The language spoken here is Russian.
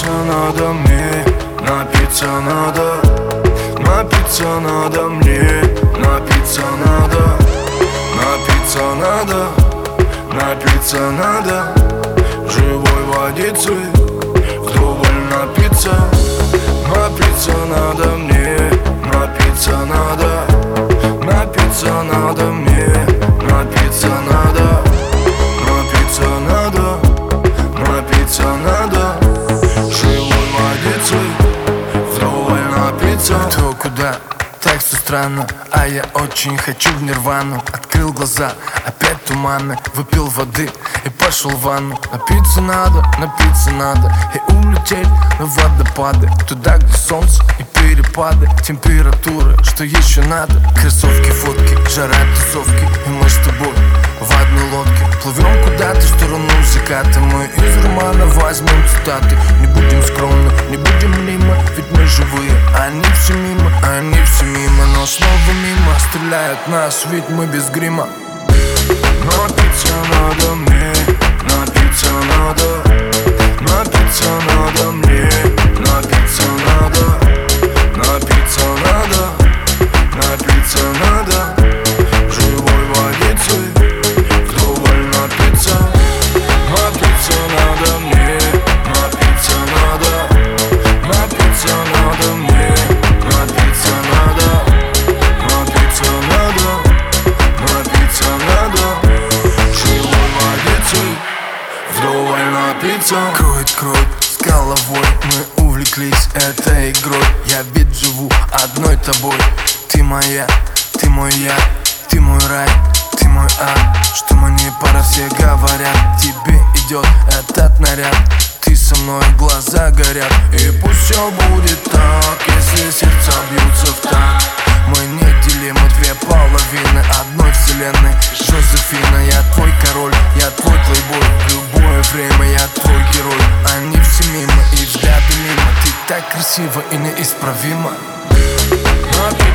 Напиться надо мне, напиться надо Напиться надо мне, напиться надо Напиться надо, напиться надо Живой водицы, вдоволь напиться. Напиться надо мне, напиться надо Напиться надо мне, напиться надо напиться То куда? Так все странно, а я очень хочу в нирвану. Открыл глаза, опять туманы. Выпил воды и пошел в ванну. Напиться надо, напиться надо. И улететь на водопады. Туда, где солнце и перепады Температуры, что еще надо? Кроссовки, фотки, жара, тусовки. И мы с тобой в одной лодке. Плывем куда-то в сторону заката. Мы из романа возьмем цитаты. Не будем скромны, не будем мимо. Ведь мы живые, они все мимо Они все мимо, но снова мимо Стреляют нас, ведь мы без грима. Напиться надо мне, напиться Кроет кровь с головой Мы увлеклись этой игрой. Я ведь живу одной тобой. Ты моя, ты мой я Ты мой рай, ты мой ад. Что мне пора все говорят Тебе идет этот наряд. Ты со мной, глаза горят. И пусть все будет так Если красиво и неисправимо. Но ты